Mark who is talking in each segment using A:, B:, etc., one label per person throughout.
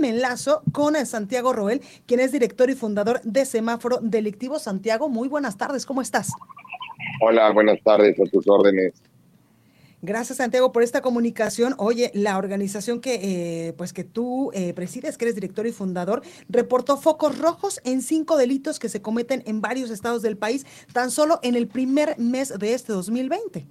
A: Me enlazo con Santiago Roel, quien es director y fundador de Semáforo Delictivo. Santiago, muy buenas tardes, ¿cómo estás?
B: Hola, buenas tardes, a tus órdenes.
A: Gracias, Santiago, por esta comunicación. Oye, la organización que, eh, pues que tú eh, presides, que eres director y fundador, reportó focos rojos en cinco delitos que se cometen en varios estados del país, tan solo en el primer mes de este 2020.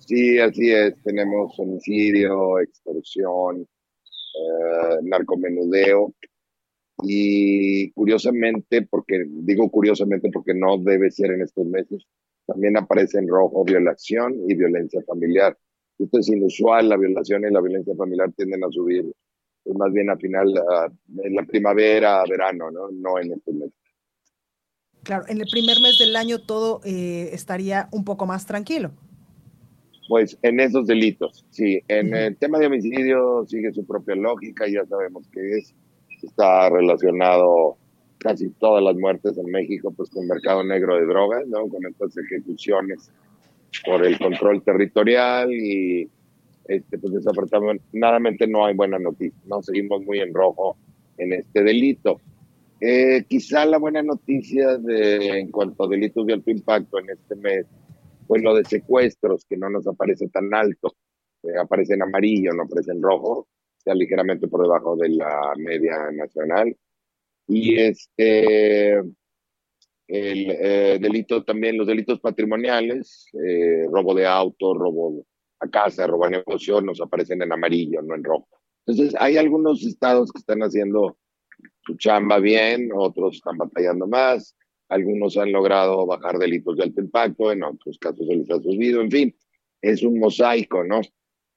B: Sí, así es. Tenemos homicidio, extorsión, eh, narcomenudeo y curiosamente, porque digo curiosamente porque no debe ser en estos meses, también aparece en rojo violación y violencia familiar. Esto es inusual, la violación y la violencia familiar tienden a subir pues, más bien a final, en la primavera, verano, ¿no? No en este mes.
A: Claro, en el primer mes del año todo eh, estaría un poco más tranquilo.
B: Pues en esos delitos, sí. En el tema de homicidio sigue su propia lógica, ya sabemos que es, está relacionado casi todas las muertes en México, pues con mercado negro de drogas, ¿no? Con estas ejecuciones por el control territorial y este, pues desafortunadamente no hay buena noticia, ¿no? Seguimos muy en rojo en este delito. Eh, quizá la buena noticia de, en cuanto a delitos de alto impacto en este mes fue lo de secuestros, que no nos aparece tan alto, eh, aparece en amarillo, no aparece en rojo, sea ligeramente por debajo de la media nacional. Y este, el eh, delito también, los delitos patrimoniales, eh, robo de auto, robo a casa, robo a negocio, nos aparecen en amarillo, no en rojo. Entonces, hay algunos estados que están haciendo su chamba bien, otros están batallando más, algunos han logrado bajar delitos de alto impacto, en otros casos se les ha subido, en fin, es un mosaico, ¿no?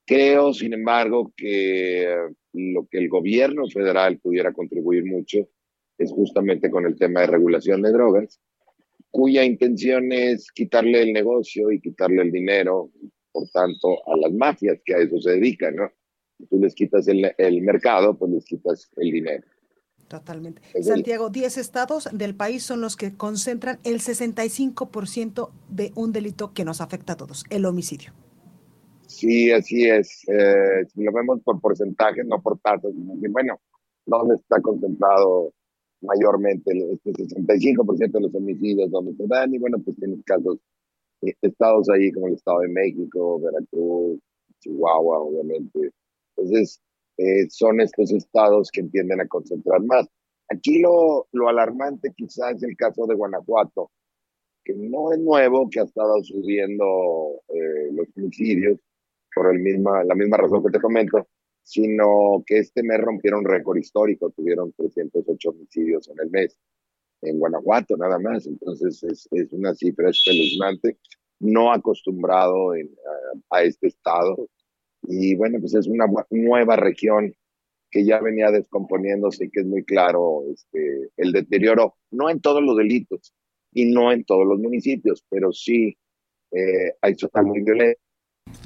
B: Creo, sin embargo, que lo que el gobierno federal pudiera contribuir mucho es justamente con el tema de regulación de drogas, cuya intención es quitarle el negocio y quitarle el dinero, por tanto, a las mafias que a eso se dedican, ¿no? Si tú les quitas el, el mercado, pues les quitas el dinero.
A: Totalmente. Santiago, 10 estados del país son los que concentran el 65% de un delito que nos afecta a todos, el homicidio.
B: Sí, así es. Eh, si lo vemos por porcentaje, no por tasas, bueno, ¿dónde está concentrado mayormente este 65% de los homicidios donde se dan y bueno, pues tienes casos, eh, estados ahí como el Estado de México, Veracruz, Chihuahua, obviamente. Entonces, eh, son estos estados que tienden a concentrar más. Aquí lo, lo alarmante quizás es el caso de Guanajuato, que no es nuevo, que ha estado subiendo eh, los homicidios por el misma, la misma razón que te comento, sino que este mes rompieron récord histórico, tuvieron 308 homicidios en el mes, en Guanajuato nada más, entonces es, es una cifra espeluznante, no acostumbrado en, a, a, este estado, y bueno, pues es una nueva región que ya venía descomponiéndose y que es muy claro este, el deterioro, no en todos los delitos y no en todos los municipios, pero sí eh, hay zonas muy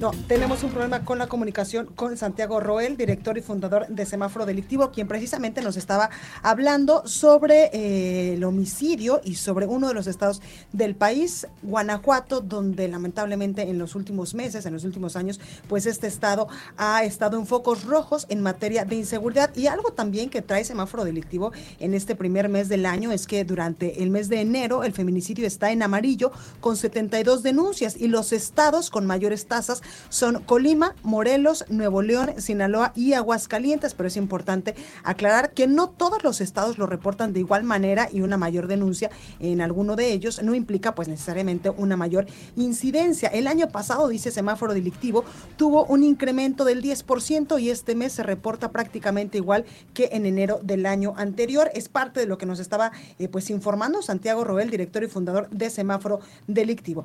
A: no, tenemos un problema con la comunicación con Santiago Roel, director y fundador de Semáforo Delictivo, quien precisamente nos estaba hablando sobre eh, el homicidio y sobre uno de los estados del país, Guanajuato, donde lamentablemente en los últimos meses, en los últimos años, pues este estado ha estado en focos rojos en materia de inseguridad. Y algo también que trae Semáforo Delictivo en este primer mes del año es que durante el mes de enero el feminicidio está en amarillo con 72 denuncias y los estados con mayores tasas son Colima, Morelos, Nuevo León, Sinaloa y Aguascalientes, pero es importante aclarar que no todos los estados lo reportan de igual manera y una mayor denuncia en alguno de ellos no implica pues necesariamente una mayor incidencia. El año pasado, dice semáforo delictivo, tuvo un incremento del 10% y este mes se reporta prácticamente igual que en enero del año anterior. Es parte de lo que nos estaba eh, pues informando Santiago Roel, director y fundador de Semáforo Delictivo.